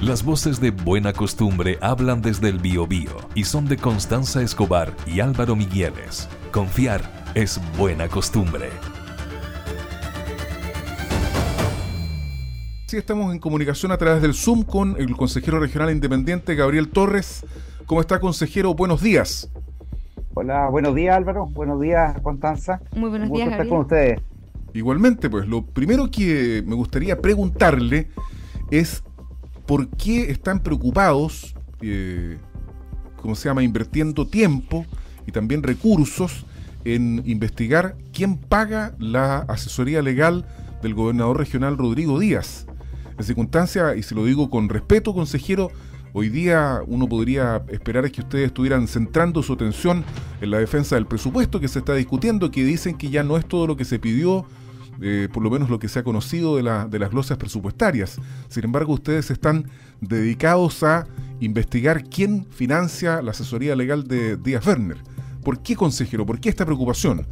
Las voces de Buena Costumbre hablan desde el Biobío y son de Constanza Escobar y Álvaro Migueles. Confiar es buena costumbre. Sí, estamos en comunicación a través del Zoom con el consejero regional independiente Gabriel Torres. ¿Cómo está, consejero? Buenos días. Hola, buenos días Álvaro, buenos días Constanza. Muy buenos Un gusto días, estar Gabriel. con ustedes. Igualmente, pues lo primero que me gustaría preguntarle es por qué están preocupados, eh, ¿cómo se llama?, invirtiendo tiempo y también recursos en investigar quién paga la asesoría legal del gobernador regional Rodrigo Díaz. En circunstancia, y se lo digo con respeto, consejero, hoy día uno podría esperar que ustedes estuvieran centrando su atención en la defensa del presupuesto que se está discutiendo, que dicen que ya no es todo lo que se pidió, eh, por lo menos lo que se ha conocido de, la- de las glosas presupuestarias. Sin embargo, ustedes están dedicados a investigar quién financia la asesoría legal de Díaz Werner. ¿Por qué, consejero? ¿Por qué esta preocupación?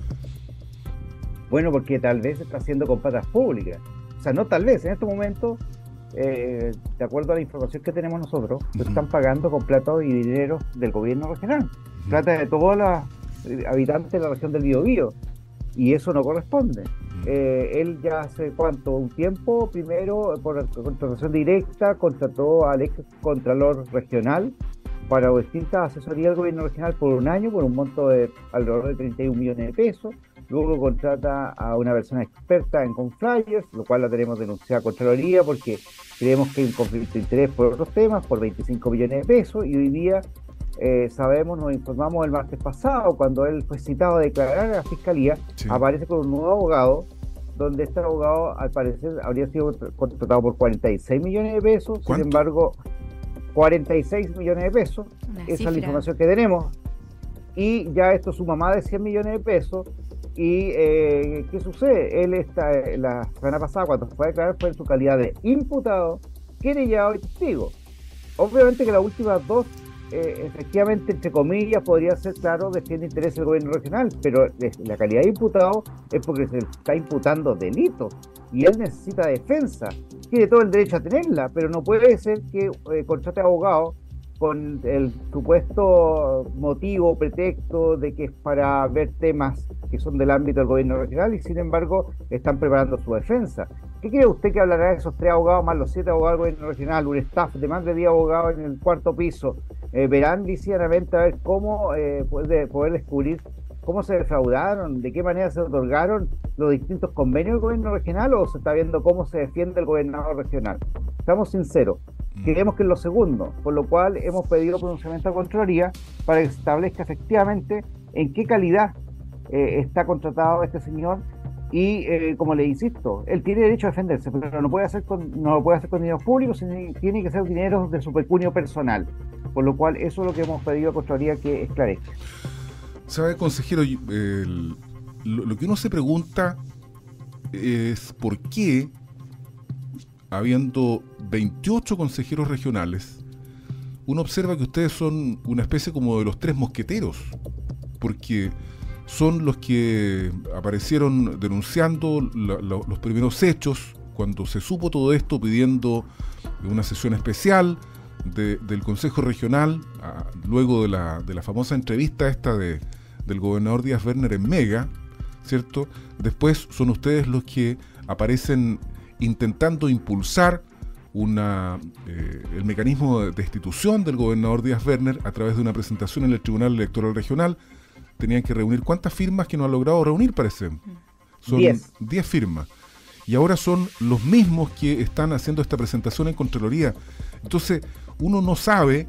Bueno, porque tal vez se está haciendo con patas públicas. O sea, no tal vez, en este momento, eh, de acuerdo a la información que tenemos nosotros, se Ujú. están pagando con plata y dinero del gobierno regional. Plata de todos los eh, habitantes de la región del Biobío. Y eso no corresponde. Eh, él ya hace cuánto, un tiempo, primero por contratación directa, contrató al ex contralor regional para distintas asesorías del gobierno regional por un año, por un monto de alrededor de 31 millones de pesos. Luego contrata a una persona experta en Conflyers, lo cual la tenemos denunciada a Contraloría porque creemos que hay un conflicto de interés por otros temas, por 25 millones de pesos, y hoy día eh, sabemos, nos informamos el martes pasado, cuando él fue citado a declarar a la fiscalía, Sí. aparece con un nuevo abogado, donde este abogado al parecer habría sido contratado por 46 millones de pesos, ¿Cuánto? sin embargo, 46 millones de pesos, Una esa es la cifra. información que tenemos, y ya esto suma más de 100 millones de pesos, y eh, ¿qué sucede? Él está, eh, la semana pasada, cuando fue a declarar, fue en su calidad de imputado, querellado y testigo. Obviamente que las últimas dos, eh, efectivamente, entre comillas, podría ser claro, defiende interés del gobierno regional, pero la calidad de imputado es porque se está imputando delitos y él necesita defensa. Tiene todo el derecho a tenerla, pero no puede ser que eh, contrate abogado con el supuesto motivo, pretexto de que es para ver temas que son del ámbito del gobierno regional y sin embargo están preparando su defensa. ¿Qué cree usted que hablará de esos tres abogados más los siete abogados del gobierno regional, un staff de más de 10 abogados en el cuarto piso? Eh, verán ligeramente a ver cómo eh, puede, poder descubrir cómo se defraudaron, de qué manera se otorgaron los distintos convenios del gobierno regional o se está viendo cómo se defiende el gobernador regional. Estamos sinceros, creemos que es lo segundo, por lo cual hemos pedido pronunciamiento a Contraloría para que se establezca efectivamente en qué calidad eh, está contratado este señor y eh, como le insisto, él tiene derecho a defenderse, pero no puede hacer con, no lo puede hacer con dinero público, sino tiene que ser dinero de su pecunio personal. Por lo cual eso es lo que hemos pedido a Contraloría que esclarezca. ¿Sabe, consejero? Y, el- lo, lo que uno se pregunta es por qué, habiendo 28 consejeros regionales, uno observa que ustedes son una especie como de los tres mosqueteros, porque son los que aparecieron denunciando los primeros hechos cuando se supo todo esto pidiendo una sesión especial de- del Consejo Regional, luego de la, de la famosa entrevista esta de, del gobernador Díaz Werner en Mega, ¿cierto? Después son ustedes los que aparecen intentando impulsar una, eh, el mecanismo de destitución del gobernador Díaz Werner a través de una presentación en el Tribunal Electoral Regional. Tenían que reunir cuántas firmas que no han logrado reunir, parece. Son Diez. 10 firmas. Y ahora son los mismos que están haciendo esta presentación en Contraloría. Entonces, uno no sabe,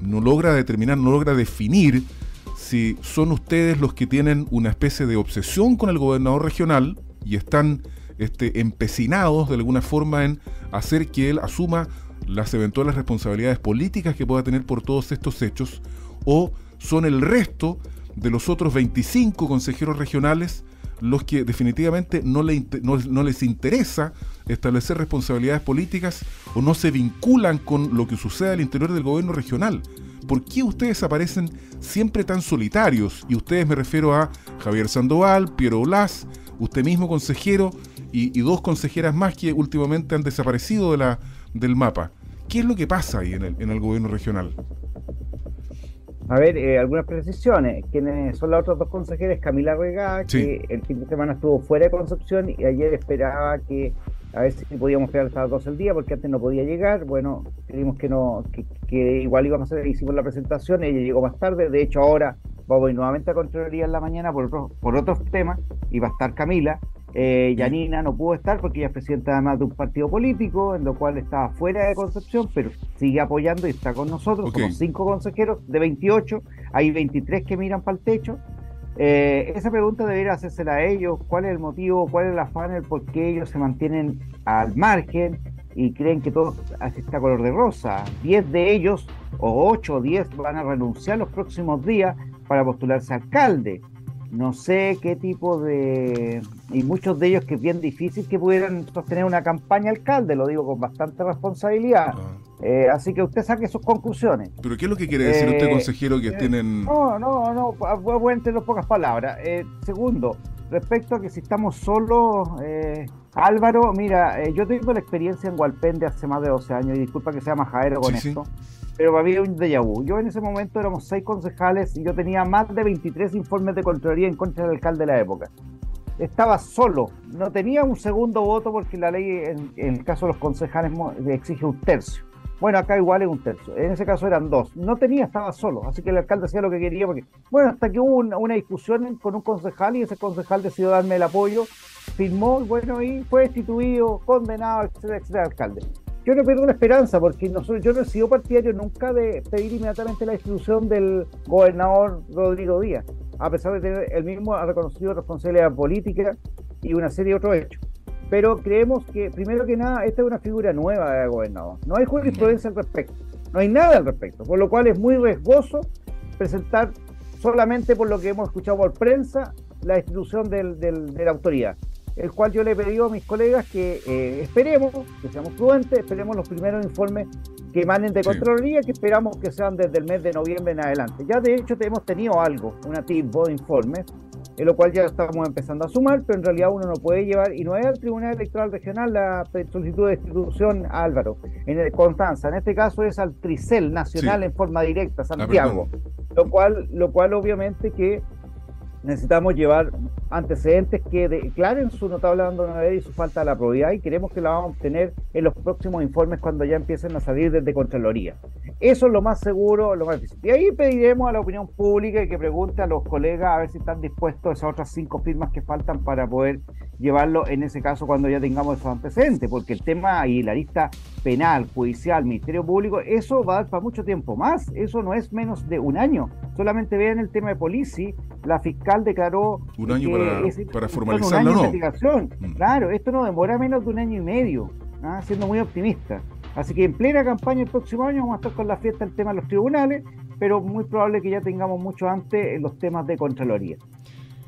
no logra determinar, no logra definir si son ustedes los que tienen una especie de obsesión con el gobernador regional y están este, empecinados de alguna forma en hacer que él asuma las eventuales responsabilidades políticas que pueda tener por todos estos hechos, o son el resto de los otros 25 consejeros regionales los que definitivamente no, le no- no les interesa establecer responsabilidades políticas o no se vinculan con lo que sucede al interior del gobierno regional. ¿Por qué ustedes aparecen siempre tan solitarios? Y ustedes me refiero a Javier Sandoval, Piero Blas, usted mismo consejero y, y dos consejeras más que últimamente han desaparecido de la, del mapa. ¿Qué es lo que pasa ahí en el, en el gobierno regional? A ver, eh, algunas precisiones. Quienes son las otras dos consejeras, Camila Regá, que el fin de semana estuvo fuera de Concepción y ayer esperaba que a ver si podíamos esperar hasta las 12 del día, porque antes no podía llegar. Bueno, creímos que no, que, igual íbamos a hacer, hicimos la presentación, ella llegó más tarde. De hecho, ahora vamos a ir nuevamente a Contraloría en la mañana por otros, por otros temas, y va a estar Camila. Eh, Yanina no pudo estar porque ella es presidenta además de un partido político, en lo cual estaba fuera de Concepción, pero sigue apoyando y está con nosotros. Somos cinco consejeros de 28, hay 23 que miran para el techo. Eh, esa pregunta debería hacérsela a ellos, cuál es el motivo, cuál es el afán, el por qué ellos se mantienen al margen y creen que todo está color de rosa. Diez de ellos, o ocho o diez, van a renunciar los próximos días para postularse alcalde no sé qué tipo de... Y muchos de ellos que es bien difícil que pudieran sostener una campaña alcalde, lo digo con bastante responsabilidad. Ah. Eh, así que usted saque sus conclusiones. ¿Pero qué es lo que quiere decir usted, eh, consejero, que eh, tienen...? No, no, no, voy a entender pocas palabras. segundo, respecto a que si estamos solos, Álvaro, mira, yo tengo la experiencia en Gualpén de hace más de 12 años, y disculpa que sea majadero con esto pero para mí un déjà vu. Yo en ese momento éramos seis concejales y yo tenía más de 23 informes de Contraloría en contra del alcalde de la época. Estaba solo, no tenía un segundo voto porque la ley en, el caso de los concejales exige un tercio. Bueno, acá igual es un tercio. En ese caso eran dos. No tenía, estaba solo. Así que el alcalde hacía lo que quería. porque Bueno, hasta que hubo una, discusión con un concejal y ese concejal decidió darme el apoyo, firmó, bueno, y fue destituido, condenado, etcétera, etcétera, alcalde yo no pierdo la esperanza porque nosotros, yo no he sido partidario nunca de pedir inmediatamente la institución del gobernador Rodrigo Díaz, a pesar de tener el mismo ha reconocido responsabilidad política y una serie de otros hechos. Pero creemos que, primero que nada, esta es una figura nueva de gobernador. No hay jurisprudencia al respecto, no hay nada al respecto, por lo cual es muy riesgoso presentar solamente por lo que hemos escuchado por prensa la institución del, de la autoridad el cual yo le he pedido a mis colegas que eh, esperemos, que seamos prudentes, esperemos los primeros informes que emanen de Contraloría, que esperamos que sean desde el mes de noviembre en adelante. Ya de hecho hemos tenido algo, una tipo de informes, en lo cual ya estamos empezando a sumar, pero en realidad uno no puede llevar, y no es al Tribunal Electoral Regional la solicitud de institución a Álvaro, en el, Constanza, en este caso es al Tricel Nacional en forma directa, Santiago, lo cual, lo cual obviamente que necesitamos llevar antecedentes que declaren su notable abandono y su falta de la probidad y queremos que la vamos a obtener en los próximos informes cuando ya empiecen a salir desde Contraloría. Eso es lo más seguro, lo más difícil. Y ahí pediremos a la opinión pública y que pregunte a los colegas a ver si están dispuestos a esas otras cinco firmas que faltan para poder llevarlo en ese caso cuando ya tengamos esos antecedentes, porque el tema y la lista penal, judicial, Ministerio Público, eso va a dar para mucho tiempo más, eso no es menos de un año. Solamente vean el tema de policía, la fiscal declaró un año para, para formalizarlo, ¿no? investigación. Mm. Claro, esto no demora menos de un año y medio, ¿ah? siendo muy optimista. Así que en plena campaña el próximo año vamos a estar con la fiesta el tema de los tribunales, pero muy probable que ya tengamos mucho antes los temas de Contraloría.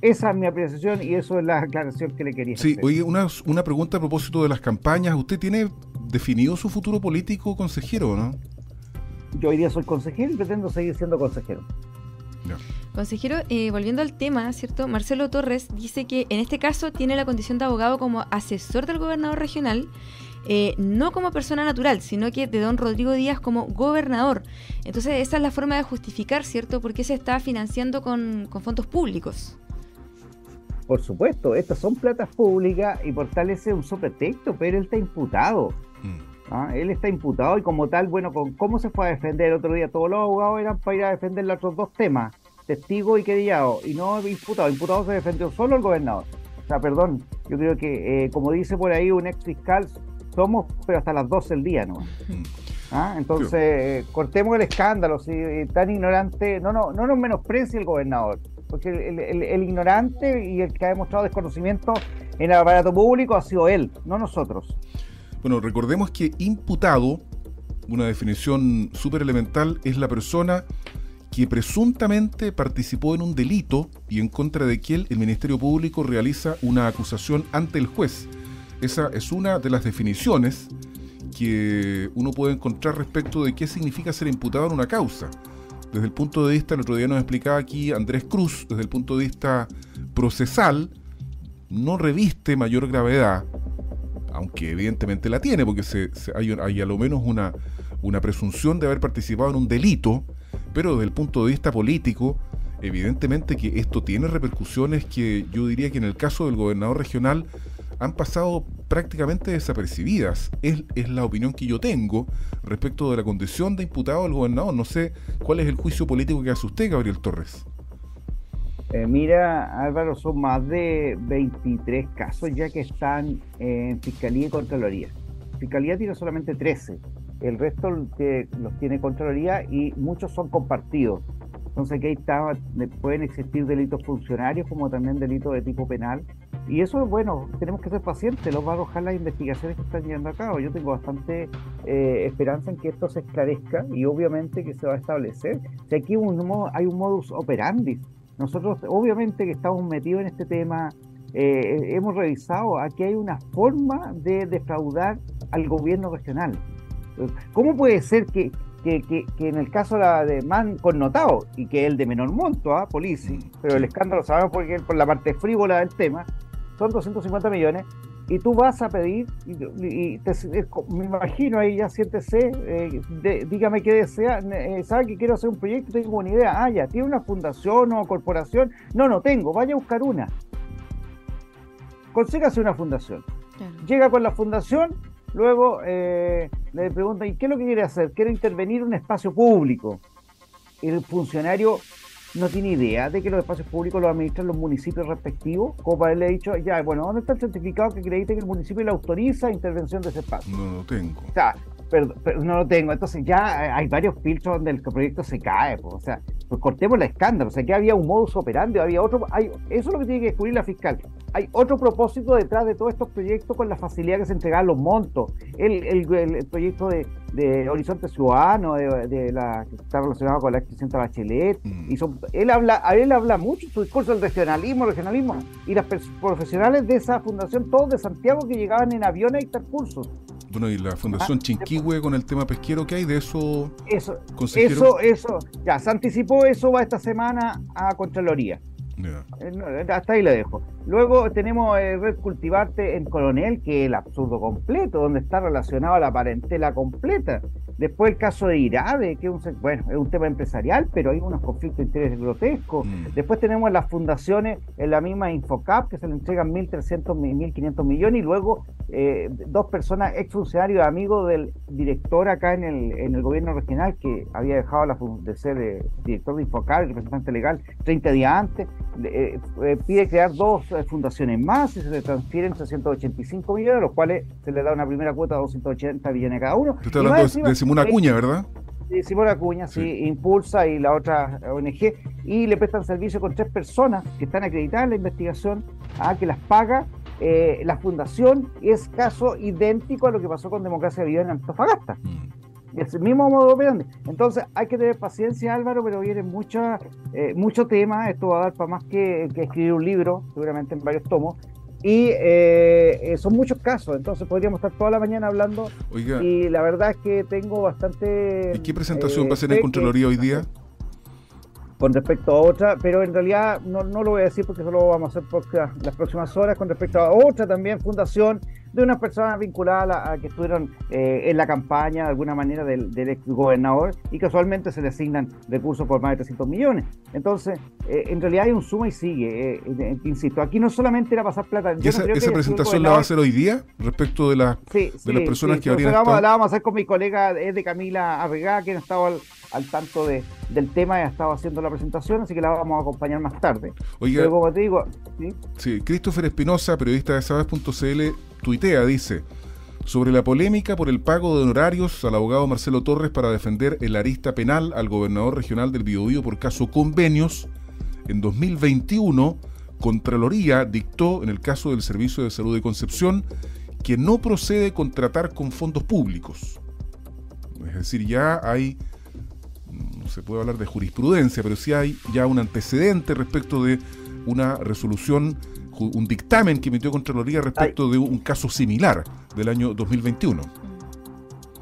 Esa es mi apreciación y eso es la aclaración que le quería hacer. Sí, oye, una, una pregunta a propósito de las campañas. ¿Usted tiene definido su futuro político consejero, no? Yo hoy día soy consejero y pretendo seguir siendo consejero. Consejero, eh, volviendo al tema, ¿cierto? Marcelo Torres dice que en este caso tiene la condición de abogado como asesor del gobernador regional, eh, no como persona natural, sino que de don Rodrigo Díaz como gobernador. Entonces, esa es la forma de justificar, ¿cierto? ¿Por qué se está financiando con, con fondos públicos? Por supuesto, estas son platas públicas y por tal ese uso pretexto, pero él está imputado. Mm. ¿ah? Él está imputado y como tal, bueno, ¿cómo se fue a defender el otro día? Todos los abogados eran para ir a defender los otros dos temas, testigo y querellado, y no imputado. Imputado se defendió solo el gobernador. O sea, perdón, yo creo que, eh, como dice por ahí un ex fiscal, somos, pero hasta las 12 del día, ¿no? Mm. ¿Ah? Entonces, eh, cortemos el escándalo, si tan ignorante, no, no, no nos menosprecie el gobernador porque el, ignorante y el que ha demostrado desconocimiento en el aparato público ha sido él, no nosotros. Bueno, recordemos que imputado, una definición súper elemental, es la persona que presuntamente participó en un delito y en contra de quien el Ministerio Público realiza una acusación ante el juez. Esa es una de las definiciones que uno puede encontrar respecto de qué significa ser imputado en una causa desde el punto de vista, el otro día nos explicaba aquí Andrés Cruz, desde el punto de vista procesal, no reviste mayor gravedad, aunque evidentemente la tiene, porque se, hay, hay, a lo menos una, una presunción de haber participado en un delito, pero desde el punto de vista político, evidentemente que esto tiene repercusiones que yo diría que en el caso del gobernador regional han pasado prácticamente desapercibidas. Es, es, la opinión que yo tengo respecto de la condición de imputado del gobernador. No sé cuál es el juicio político que hace usted, Gabriel Torres. Eh, mira, Álvaro, son más de 23 casos ya que están en Fiscalía y Contraloría. Fiscalía tiene solamente 13, el resto los tiene Contraloría y muchos son compartidos. Entonces aquí está, pueden existir delitos funcionarios como también delitos de tipo penal. Y eso, bueno, tenemos que ser pacientes, los va a arrojar las investigaciones que están llevando a cabo. Yo tengo bastante eh, esperanza en que esto se esclarezca y obviamente que se va a establecer. Si aquí hay un modus operandi. Nosotros obviamente que estamos metidos en este tema, eh, hemos revisado, aquí hay una forma de defraudar al gobierno regional. ¿Cómo puede ser que, que, que, en el caso de más connotado y que el de menor monto, ¿ah? Polici, mm, pero el escándalo sabemos porque por la parte frívola del tema, son 250 millones y tú vas a pedir, y, me imagino ahí ya siéntese, eh, dígame qué desea, eh, sabe que quiero hacer un proyecto, tengo una idea, ah, ya, tiene una fundación o corporación, no, no tengo, vaya a buscar una. Consígase una fundación. Llega con la fundación, luego eh, le pregunta, ¿y qué es lo que quiere hacer? Quiere intervenir en un espacio público. El funcionario no tiene idea de que los espacios públicos los administran los municipios respectivos, como para haberle dicho, ya, bueno, ¿dónde está el certificado que acredite que el municipio le autoriza intervención de ese espacio? No lo tengo. O sea, pero, no lo tengo. Entonces ya hay varios filtros donde el proyecto se cae. Pues, o sea, pues cortemos la escándalo. O sea, que había un modus operandi, había otro. Hay, eso es lo que tiene que descubrir la fiscal. Hay otro propósito detrás de todos estos proyectos con la facilidad que se entregan los montos. El, el, proyecto de, de, Horizonte Ciudadano, de, la, que está relacionado con la expresidenta Bachelet. Mm. Y son, él, habla, él habla mucho su discurso del regionalismo, regionalismo. Y las profesionales de esa fundación, todos de Santiago, que llegaban en aviones tal cursos. Bueno, y la Fundación ah, Chinquihue con el tema pesquero que hay, de eso. Eso, eso, eso. Ya, se anticipó eso, va esta semana a Contraloría. Eh, hasta ahí le dejo. Luego tenemos eh, Red Cultivarte en Coronel, que es el absurdo completo, donde está relacionado a la parentela completa. Después el caso de Irade, que es un, bueno, es un tema empresarial, pero hay unos conflictos de interés grotescos. Mm. Después tenemos las fundaciones en la misma Infocap, que se le entregan 1.300, 1.500 millones, y luego eh, dos personas, exfuncionarios amigos del director acá en el, en el gobierno regional, que había dejado la, de ser eh, director de Infocap, representante legal, 30 días antes, eh, pide crear dos fundaciones más y se le transfieren 385 millones, los cuales se le da una primera cuota de 280 millones a cada uno. Simona Acuña, ¿verdad? Sí, Simona Acuña, sí. Impulsa y la otra ONG, y le prestan servicio con tres personas que están acreditadas en la investigación, a que las paga eh, la fundación, y es caso idéntico a lo que pasó con Democracia Viva en Antofagasta. Mm. Es el mismo modo operandi. Entonces hay que tener paciencia, Álvaro, pero viene mucha, eh, mucho tema. Esto va a dar para más que, que, escribir un libro, seguramente en varios tomos. Y eh, eh, son muchos casos, entonces podríamos estar toda la mañana hablando. y la verdad es que tengo bastante. ¿Y qué presentación va a ser en Contraloría hoy día? Con respecto a otra, pero en realidad no, no lo voy a decir porque solo lo vamos a hacer por las próximas horas. Con respecto a otra también, Fundación de unas personas vinculadas a, que estuvieron eh, en la campaña de alguna manera del, ex gobernador y casualmente se le asignan recursos por más de 300 millones. Entonces, eh, en realidad hay un suma y sigue, eh, insisto, aquí no estaba era pasar plata. ¿Y esa, presentación la va a hacer hoy día respecto de, la, de las personas que habrían vamos, la vamos a hacer con mi colega de Camila Arregá, que no estaba al, al tanto de, del tema y ha estado haciendo la presentación, así que la vamos a acompañar más tarde. Oiga, Pero como te digo, ¿sí? sí Christopher Espinosa, periodista de Sabes.cl, tuitea, dice, sobre la polémica por el pago de honorarios al abogado Marcelo Torres para defender el arista penal al gobernador regional del Biobío por caso convenios, en 2021 Contraloría dictó en el caso del Servicio de Salud de Concepción que no procede contratar con fondos públicos. Es decir, ya hay, no se puede hablar de jurisprudencia, pero sí hay ya un antecedente respecto de una resolución un dictamen que emitió Contraloría respecto de un caso similar del año 2021.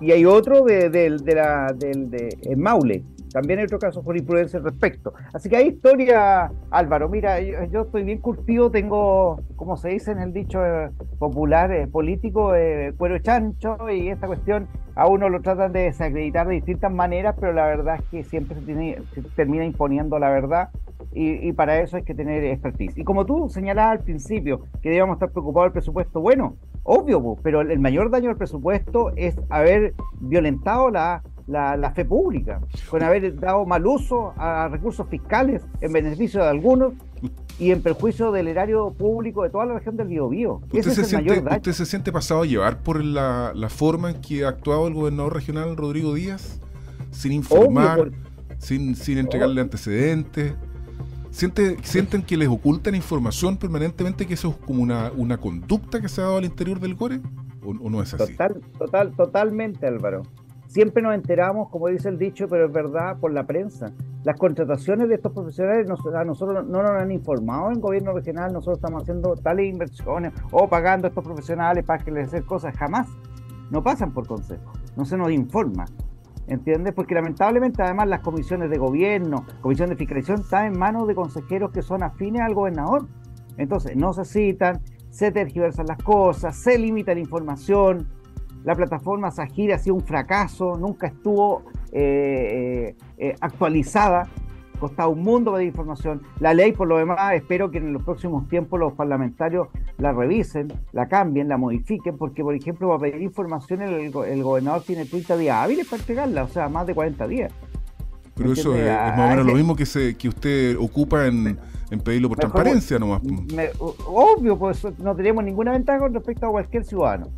Y hay otro de, de, de la, del de, Maule, También hay otro caso jurisprudencia al respecto. Así que hay historia, Álvaro. Mira, yo, estoy bien curtido, tengo, como se dice en el dicho eh, popular eh, político, eh, cuero chancho, y esta cuestión a uno lo tratan de desacreditar de distintas maneras, pero la verdad es que siempre se, termina imponiendo la verdad. Y, para eso hay que tener expertise. Y como tú señalabas al principio, que debíamos estar preocupados del presupuesto, bueno, obvio, pero el mayor daño del presupuesto es haber violentado la la, fe pública, con haber dado mal uso a recursos fiscales en beneficio de algunos y en perjuicio del erario público de toda la región del Biobío. ¿Usted, se, siente, ¿Usted se siente pasado a llevar por la, forma en que ha actuado el gobernador regional Rodrigo Díaz? Sin informar, sin, sin entregarle antecedentes. ¿Siente, ¿Sienten que les ocultan información permanentemente, que eso es como una, una conducta que se ha dado al interior del GORE? ¿O, no es así? Total, total, totalmente, Álvaro. Siempre nos enteramos, como dice el dicho, pero es verdad, por la prensa. Las contrataciones de estos profesionales a nosotros no nos han informado en gobierno regional, nosotros estamos haciendo tales inversiones o pagando a estos profesionales para que les den cosas, jamás. No pasan por consejo, no se nos informa. ¿Entiendes? Porque lamentablemente además las comisiones de gobierno, comisión de fiscalización, están en manos de consejeros que son afines al gobernador. Entonces, no se citan, se tergiversan las cosas, se limita la información, la plataforma Sajir ha sido un fracaso, nunca estuvo eh, eh, eh, actualizada, costaba un mundo de información. La ley, por lo demás, espero que en los próximos tiempos los parlamentarios la revisen, la cambien, la modifiquen, porque, por ejemplo, para pedir información el, gobernador tiene 30 días hábiles para entregarla, o sea, más de 40 días. Pero eso es, más o menos lo mismo que, se, que usted ocupa en, pedirlo por transparencia nomás. obvio, pues no tenemos ninguna ventaja con respecto a cualquier ciudadano.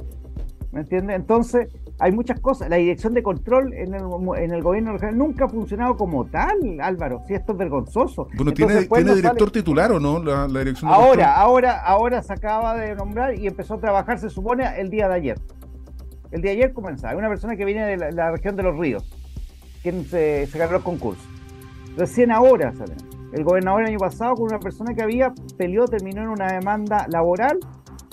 ¿Me entiendes? Entonces, hay muchas cosas. La dirección de control en el, en el gobierno nunca ha funcionado como tal, Álvaro. Si esto es vergonzoso. Bueno, ¿tiene, ¿tiene director titular o no la, dirección de ahora, control? Ahora, ahora se acaba de nombrar y empezó a trabajar, se supone, el día de ayer. El día de ayer comenzaba. Una persona que viene de la, región de los ríos, quien se, se ganó el concurso. Recién ahora sale. El gobernador el año pasado con una persona que había peleó, terminó en una demanda laboral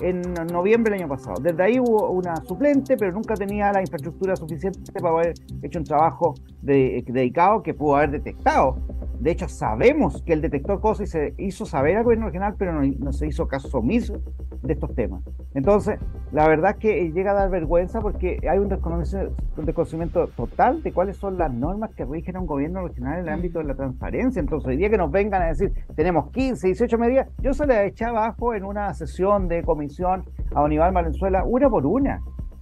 en noviembre del año pasado. Desde ahí hubo una suplente, pero nunca tenía la infraestructura suficiente para haber hecho un trabajo dedicado que pudo haber detectado. De hecho, sabemos que él detectó cosas y se hizo saber al gobierno regional, pero no, se hizo caso omiso de estos temas. Entonces, la verdad es que llega a dar vergüenza porque hay un desconocimiento, total de cuáles son las normas que rigen a un gobierno regional en el ámbito de la transparencia. Entonces, hoy día que nos vengan a decir, tenemos 15, 18 medidas, yo se las eché abajo en una sesión de comisión a Aníbal Valenzuela, una por una.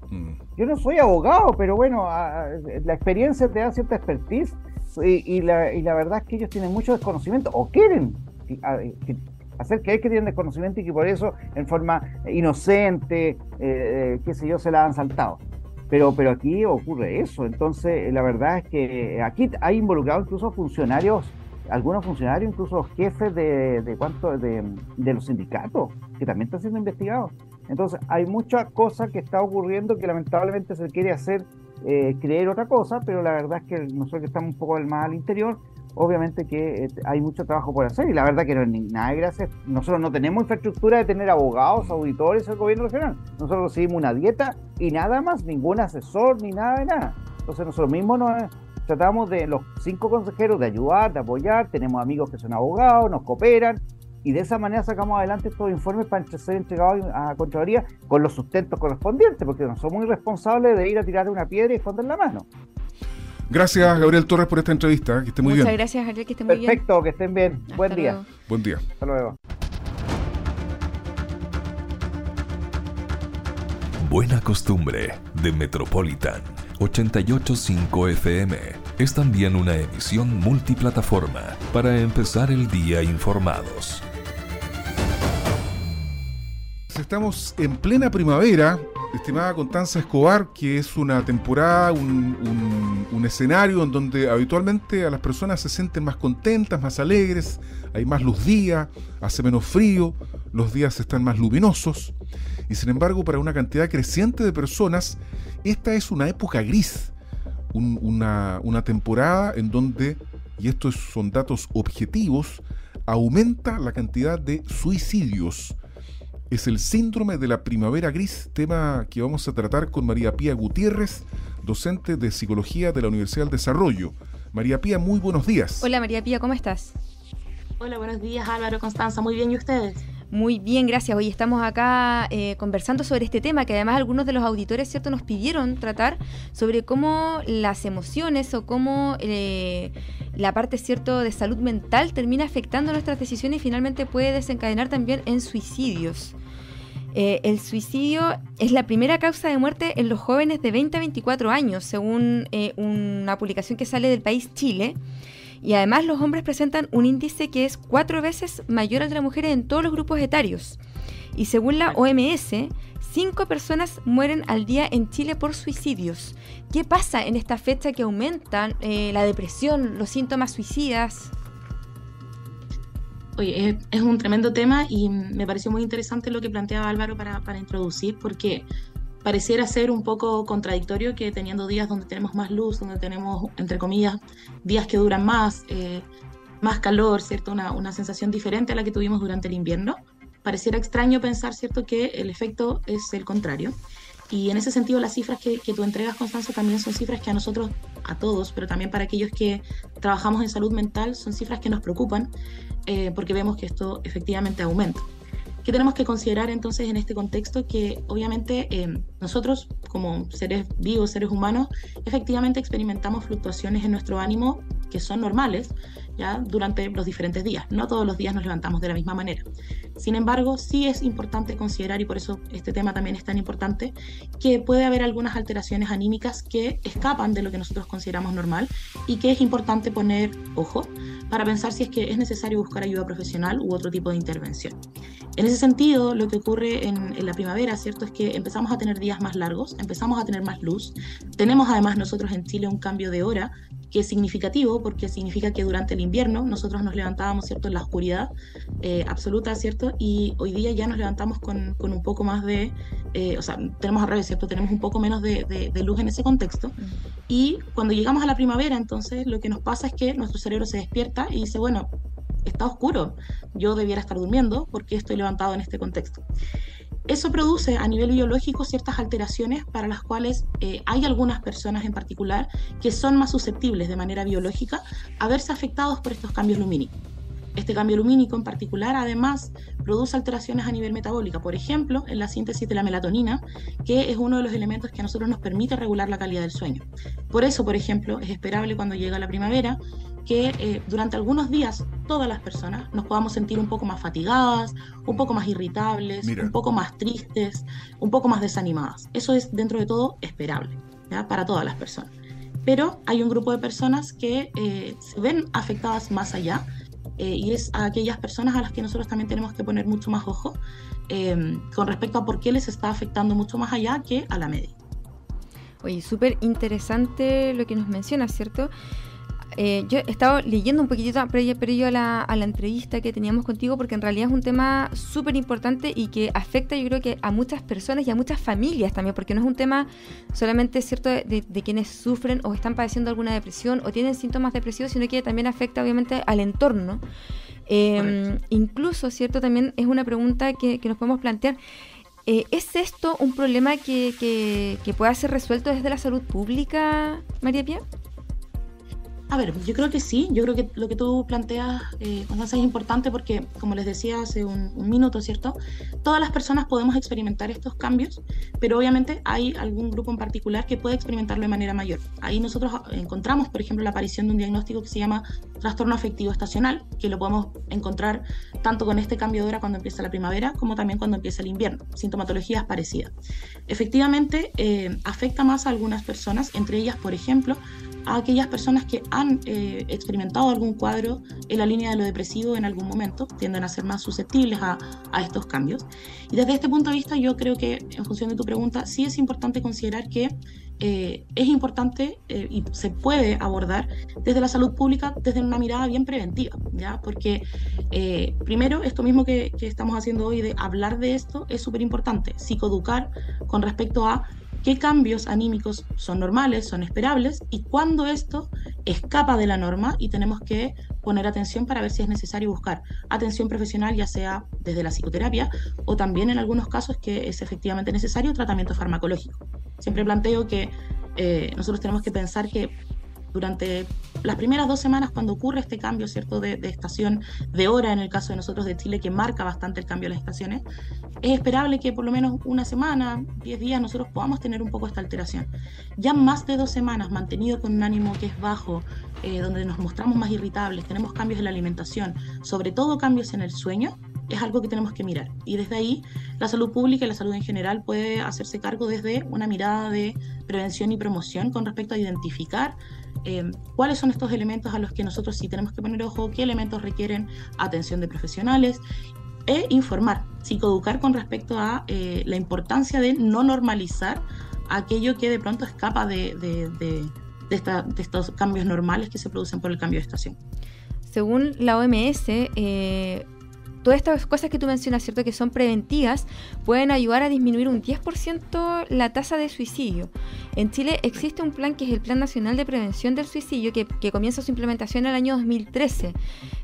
Mm. Yo no soy abogado, pero bueno, la experiencia te da cierta expertise y, la, y la verdad es que ellos tienen mucho desconocimiento o quieren hacer creer que tienen desconocimiento y que por eso en forma inocente, eh, eh, qué sé yo, se la han saltado. Pero, pero aquí ocurre eso. Entonces, la verdad es que aquí hay involucrado incluso funcionarios, algunos funcionarios, incluso jefes de, de, cuánto, de, de los sindicatos, que también están siendo investigados. Entonces, hay mucha cosa que está ocurriendo que lamentablemente se quiere hacer eh, creer otra cosa, pero la verdad es que nosotros que estamos un poco más al interior, obviamente que eh, hay mucho trabajo por hacer y la verdad que no es ni nada gracias. Nosotros no tenemos infraestructura de tener abogados, auditores el gobierno regional. Nosotros recibimos una dieta y nada más, ningún asesor ni nada de nada. Entonces nosotros mismos nos tratamos de los cinco consejeros de ayudar, de apoyar, tenemos amigos que son abogados, nos cooperan y de esa manera sacamos adelante estos informes para ser entregados a Contraloría con los sustentos correspondientes, porque no somos muy responsables de ir a tirar una piedra y esconder la mano. Gracias, Gabriel Torres, por esta entrevista. Que esté muy bien. Muchas gracias, Gabriel, que esté muy bien. Perfecto, que estén bien. Buen día. Buen día. Hasta luego. Buena costumbre de Metropolitan 885 FM es también una emisión multiplataforma para empezar el día informados. Estamos en plena primavera, estimada Constanza Escobar, que es una temporada, un, un, escenario en donde habitualmente a las personas se sienten más contentas, más alegres, hay más luz día, hace menos frío, los días están más luminosos, y sin embargo para una cantidad creciente de personas, esta es una época gris, una, una temporada en donde, y estos son datos objetivos, aumenta la cantidad de suicidios es el síndrome de la primavera gris, tema que vamos a tratar con María Pía Gutiérrez, docente de psicología de la Universidad del Desarrollo. María Pía, muy buenos días. Hola María Pía, ¿cómo estás? Hola, buenos días Álvaro, Constanza, muy bien, ¿y ustedes? Muy bien, gracias. Hoy estamos acá eh, conversando sobre este tema que además algunos de los auditores cierto nos pidieron tratar sobre cómo las emociones o cómo eh, la parte cierto de salud mental termina afectando nuestras decisiones y finalmente puede desencadenar también en suicidios. Eh, el suicidio es la primera causa de muerte en los jóvenes de 20 a 24 años, según una publicación que sale del país Chile. Y además los hombres presentan un índice que es cuatro veces mayor al de las mujeres en todos los grupos etarios. Y según la OMS, cinco personas mueren al día en Chile por suicidios. ¿Qué pasa en esta fecha que aumentan eh, la depresión, los síntomas suicidas? Oye, es, un tremendo tema y me pareció muy interesante lo que planteaba Álvaro para, para introducir, porque pareciera ser un poco contradictorio que teniendo días donde tenemos más luz, donde tenemos, entre comillas, días que duran más, eh, más calor, ¿cierto? Una, una, sensación diferente a la que tuvimos durante el invierno. Pareciera extraño pensar, ¿cierto?, que el efecto es el contrario. Y en ese sentido, las cifras que, que tú entregas, Constanza, también son cifras que a nosotros, a todos, pero también para aquellos que trabajamos en salud mental, son cifras que nos preocupan eh, porque vemos que esto efectivamente aumenta. ¿Qué tenemos que considerar entonces en este contexto? Que obviamente eh, nosotros como seres vivos, seres humanos, efectivamente experimentamos fluctuaciones en nuestro ánimo que son normales ya durante los diferentes días. No todos los días nos levantamos de la misma manera. Sin embargo, sí es importante considerar, y por eso este tema también es tan importante, que puede haber algunas alteraciones anímicas que escapan de lo que nosotros consideramos normal y que es importante poner ojo para pensar si es que es necesario buscar ayuda profesional u otro tipo de intervención. En ese sentido, lo que ocurre en, la primavera, ¿cierto? Es que empezamos a tener días más largos, empezamos a tener más luz. Tenemos además nosotros en Chile un cambio de hora que es significativo porque significa que durante el invierno nosotros nos levantábamos, ¿cierto?, en la oscuridad eh, absoluta, ¿cierto? Y hoy día ya nos levantamos con, con un poco más de, eh, o sea, tenemos al revés, ¿cierto? Tenemos un poco menos de, de, luz en ese contexto. Y cuando llegamos a la primavera, entonces lo que nos pasa es que nuestro cerebro se despierta y dice, bueno, está oscuro, yo debiera estar durmiendo porque estoy levantado en este contexto. Eso produce a nivel biológico ciertas alteraciones para las cuales eh, hay algunas personas en particular que son más susceptibles de manera biológica a verse afectados por estos cambios lumínicos. Este cambio lumínico en particular además produce alteraciones a nivel metabólico, por ejemplo, en la síntesis de la melatonina, que es uno de los elementos que a nosotros nos permite regular la calidad del sueño. Por eso, por ejemplo, es esperable cuando llega la primavera que eh, durante algunos días todas las personas nos podamos sentir un poco más fatigadas, un poco más irritables, un poco más tristes, un poco más desanimadas. Eso es dentro de todo esperable para todas las personas. Pero hay un grupo de personas que eh, se ven afectadas más allá eh, y es a aquellas personas a las que nosotros también tenemos que poner mucho más ojo con respecto a por qué les está afectando mucho más allá que a la media. Oye, súper interesante lo que nos mencionas, ¿cierto? Eh, yo he estado leyendo un poquitito previo, a, la, a, la, entrevista que teníamos contigo porque en realidad es un tema súper importante y que afecta yo creo que a muchas personas y a muchas familias también, porque no es un tema solamente cierto de, quienes sufren o están padeciendo alguna depresión o tienen síntomas depresivos, sino que también afecta obviamente al entorno. Em, incluso, ¿cierto? También es una pregunta que, nos podemos plantear. Eh, ¿Es esto un problema que, que, que pueda ser resuelto desde la salud pública, María Pía? A ver, yo creo que sí, yo creo que lo que tú planteas, eh, es importante porque, como les decía hace un, minuto, ¿cierto? Todas las personas podemos experimentar estos cambios, pero obviamente hay algún grupo en particular que puede experimentarlo de manera mayor. Ahí nosotros encontramos, por ejemplo, la aparición de un diagnóstico que se llama trastorno afectivo estacional, que lo podemos encontrar tanto con este cambio de hora cuando empieza la primavera como también cuando empieza el invierno. Sintomatologías parecidas. Efectivamente, eh, afecta más a algunas personas, entre ellas, por ejemplo, a aquellas personas que han eh, experimentado algún cuadro en la línea de lo depresivo en algún momento, tienden a ser más susceptibles a, a, estos cambios. Y desde este punto de vista yo creo que en función de tu pregunta sí es importante considerar que eh, es importante eh, y se puede abordar desde la salud pública desde una mirada bien preventiva, ¿ya? porque primero esto mismo que, que estamos haciendo hoy de hablar de esto es súper importante, psicoeducar con respecto a qué cambios anímicos son normales, son esperables y cuándo esto escapa de la norma y tenemos que poner atención para ver si es necesario buscar atención profesional, ya sea desde la psicoterapia o también en algunos casos que es efectivamente necesario tratamiento farmacológico. Siempre planteo que eh, nosotros tenemos que pensar que durante las primeras dos semanas cuando ocurre este cambio, ¿cierto?, de, estación, de hora en el caso de nosotros de Chile, que marca bastante el cambio de las estaciones, es esperable que por lo menos una semana, diez días, nosotros podamos tener un poco esta alteración. Ya más de dos semanas mantenido con un ánimo que es bajo, eh, donde nos mostramos más irritables, tenemos cambios en la alimentación, sobre todo cambios en el sueño, es algo que tenemos que mirar. Y desde ahí, la salud pública y la salud en general puede hacerse cargo desde una mirada de prevención y promoción con respecto a identificar eh, cuáles son estos elementos a los que nosotros sí tenemos que poner ojo, qué elementos requieren atención de profesionales e informar, psicoeducar con respecto a eh, la importancia de no normalizar aquello que de pronto escapa de, de, estos cambios normales que se producen por el cambio de estación. Según la OMS, eh, todas estas cosas que tú mencionas, ¿cierto? Que son preventivas, pueden ayudar a disminuir un 10% la tasa de suicidio. En Chile existe un plan que es el Plan Nacional de Prevención del Suicidio, que, comienza su implementación en el año 2013.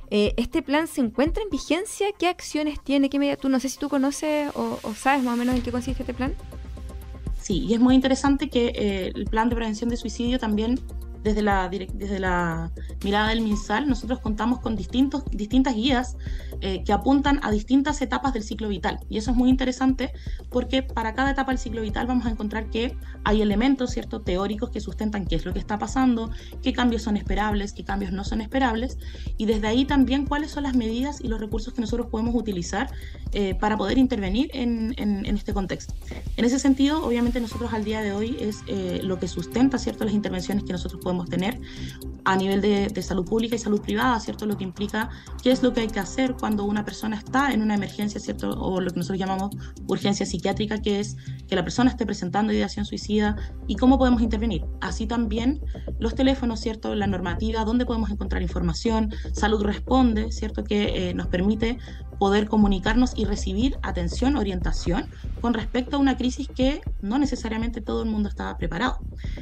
Eh, ¿Este plan se encuentra en vigencia? ¿Qué acciones tiene? ¿Qué medida? Tú no sé si tú conoces o, sabes más o menos en qué consiste este plan. Sí, y es muy interesante que eh, el plan de prevención de suicidio también desde la, desde la mirada del MinSal, nosotros contamos con distintos, distintas guías eh, que apuntan a distintas etapas del ciclo vital. Y eso es muy interesante porque para cada etapa del ciclo vital vamos a encontrar que hay elementos ¿cierto? teóricos que sustentan qué es lo que está pasando, qué cambios son esperables, qué cambios no son esperables, y desde ahí también cuáles son las medidas y los recursos que nosotros podemos utilizar eh, para poder intervenir en, en, este contexto. En ese sentido, obviamente nosotros al día de hoy es eh, lo que sustenta ¿cierto? las intervenciones que nosotros podemos podemos tener a nivel de, salud pública y salud privada, ¿cierto? Lo que implica qué es lo que hay que hacer cuando una persona está en una emergencia, ¿cierto? O lo que nosotros llamamos urgencia psiquiátrica, que es que la persona esté presentando ideación suicida y cómo podemos intervenir. Así también los teléfonos, ¿cierto? La normativa, dónde podemos encontrar información, salud responde, ¿cierto? Que eh, nos permite poder comunicarnos y recibir atención, orientación con respecto a una crisis que no necesariamente todo el mundo estaba preparado.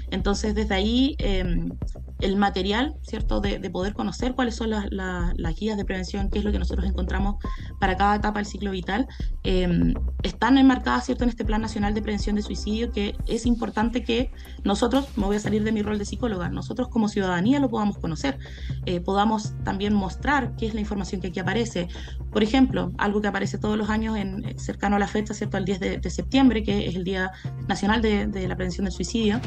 Entonces, desde ahí, em, el material, ¿cierto?, de, poder conocer cuáles son las guías de prevención, qué es lo que nosotros encontramos para cada etapa del ciclo vital, em, están enmarcadas, ¿cierto?, en este Plan Nacional de Prevención de Suicidio, que es importante que nosotros, me voy a salir de mi rol de psicóloga, nosotros como ciudadanía lo podamos conocer, eh, podamos también mostrar qué es la información que aquí aparece. Por ejemplo, algo que aparece todos los años en, cercano a la fecha, ¿cierto?, al 10 de, septiembre, que es el Día Nacional de la Prevención del Suicidio,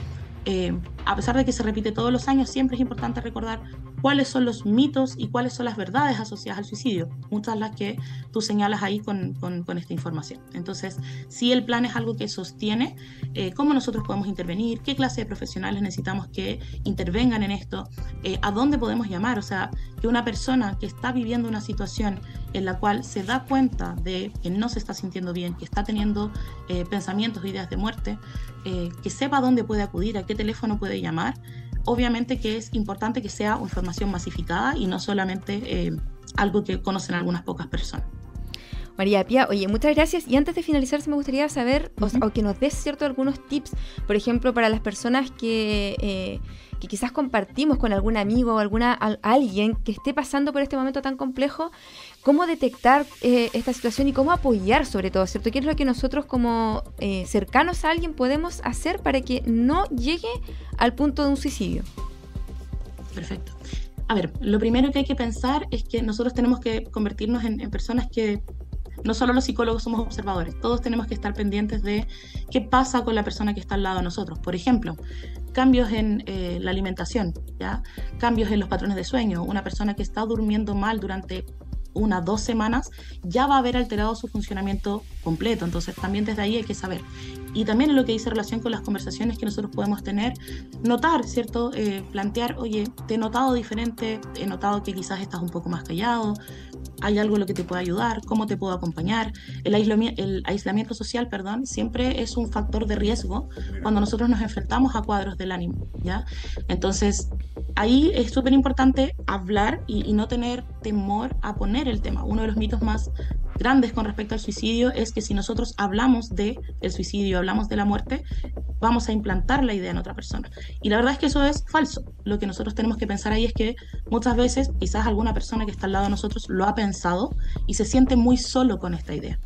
eh, a pesar de que se repite todos los años, siempre es importante recordar cuáles son los mitos y cuáles son las verdades asociadas al suicidio, muchas las que tú señalas ahí con, con, esta información. Entonces, si el plan es algo que sostiene, eh, cómo nosotros podemos intervenir, qué clase de profesionales necesitamos que intervengan en esto, eh, a dónde podemos llamar, o sea, que una persona que está viviendo una situación en la cual se da cuenta de que no se está sintiendo bien, que está teniendo pensamientos, ideas de muerte, que sepa dónde puede acudir, a qué teléfono puede llamar. Obviamente que es importante que sea información masificada y no solamente eh, algo que conocen algunas pocas personas. María Pía, oye, muchas gracias. Y antes de finalizar, me gustaría saber, o, que nos des cierto algunos tips, por ejemplo, para las personas que, eh, que quizás compartimos con algún amigo o alguna, alguien que esté pasando por este momento tan complejo cómo detectar eh, esta situación y cómo apoyar sobre todo, ¿cierto? ¿Qué es lo que nosotros como eh, cercanos a alguien podemos hacer para que no llegue al punto de un suicidio? Perfecto. A ver, lo primero que hay que pensar es que nosotros tenemos que convertirnos en, personas que no solo los psicólogos somos observadores, todos tenemos que estar pendientes de qué pasa con la persona que está al lado de nosotros. Por ejemplo, cambios en eh, la alimentación, ¿ya? cambios en los patrones de sueño. Una persona que está durmiendo mal durante una, dos semanas, ya va a haber alterado su funcionamiento completo. Entonces también desde ahí hay que saber. Y también en lo que dice relación con las conversaciones que nosotros podemos tener, notar, ¿cierto? Eh, plantear, oye, te he notado diferente, he notado que quizás estás un poco más callado, hay algo en lo que te pueda ayudar, cómo te puedo acompañar. El aislamiento, el aislamiento social, perdón, siempre es un factor de riesgo cuando nosotros nos enfrentamos a cuadros del ánimo, ¿ya? Entonces, ahí es súper importante hablar y, y no tener temor a poner el tema. Uno de los mitos más grandes con respecto al suicidio es que si nosotros hablamos de el suicidio, hablamos de la muerte, vamos a implantar la idea en otra persona. Y la verdad es que eso es falso. Lo que nosotros tenemos que pensar ahí es que muchas veces quizás alguna persona que está al lado de nosotros lo ha pensado y se siente muy solo con esta idea.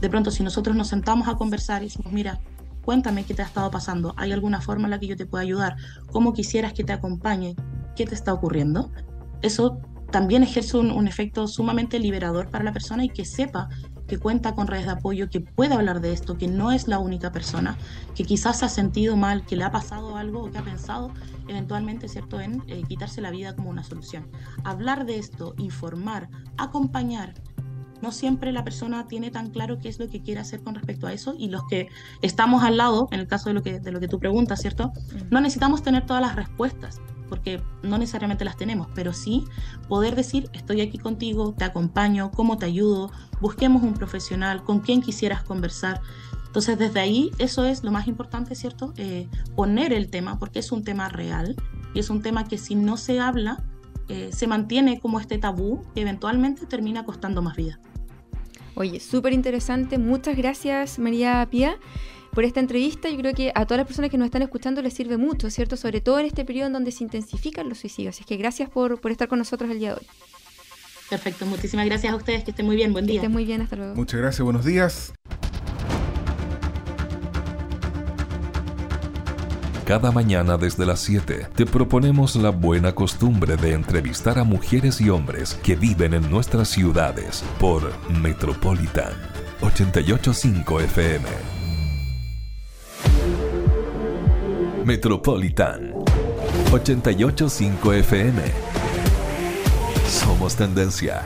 De pronto, si nosotros nos sentamos a conversar y decimos, mira, cuéntame qué te ha estado pasando, ¿hay alguna forma en la que yo te pueda ayudar? ¿Cómo quisieras que te acompañe? qué te está ocurriendo, eso también ejerce un, un efecto sumamente liberador para la persona y que sepa que cuenta con redes de apoyo, que puede hablar de esto, que no es la única persona, que quizás se ha sentido mal, que le ha pasado algo o que ha pensado eventualmente, ¿cierto?, en eh, quitarse la vida como una solución. Hablar de esto, informar, acompañar. No siempre la persona tiene tan claro qué es lo que quiere hacer con respecto a eso y los que estamos al lado, en el caso de lo que, de lo que tú preguntas, ¿cierto? No necesitamos tener todas las respuestas, porque no necesariamente las tenemos, pero sí poder decir, estoy aquí contigo, te acompaño, cómo te ayudo, busquemos un profesional, con quién quisieras conversar. Entonces, desde ahí, eso es lo más importante, ¿cierto? Eh, poner el tema, porque es un tema real y es un tema que si no se habla, eh, se mantiene como este tabú que eventualmente termina costando más vida. Oye, súper interesante. Muchas gracias, María Pía por esta entrevista. Yo creo que a todas las personas que nos están escuchando les sirve mucho, ¿cierto? Sobre todo en este periodo en donde se intensifican los suicidios. Así es que gracias por, por estar con nosotros el día de hoy. Perfecto, muchísimas gracias a ustedes, que estén muy bien, buen día. Que estén muy bien, hasta luego. Muchas gracias, buenos días. Cada mañana desde las 7 te proponemos la buena costumbre de entrevistar a mujeres y hombres que viven en nuestras ciudades por Metropolitan 885 FM. Metropolitan 885 FM. Somos tendencia.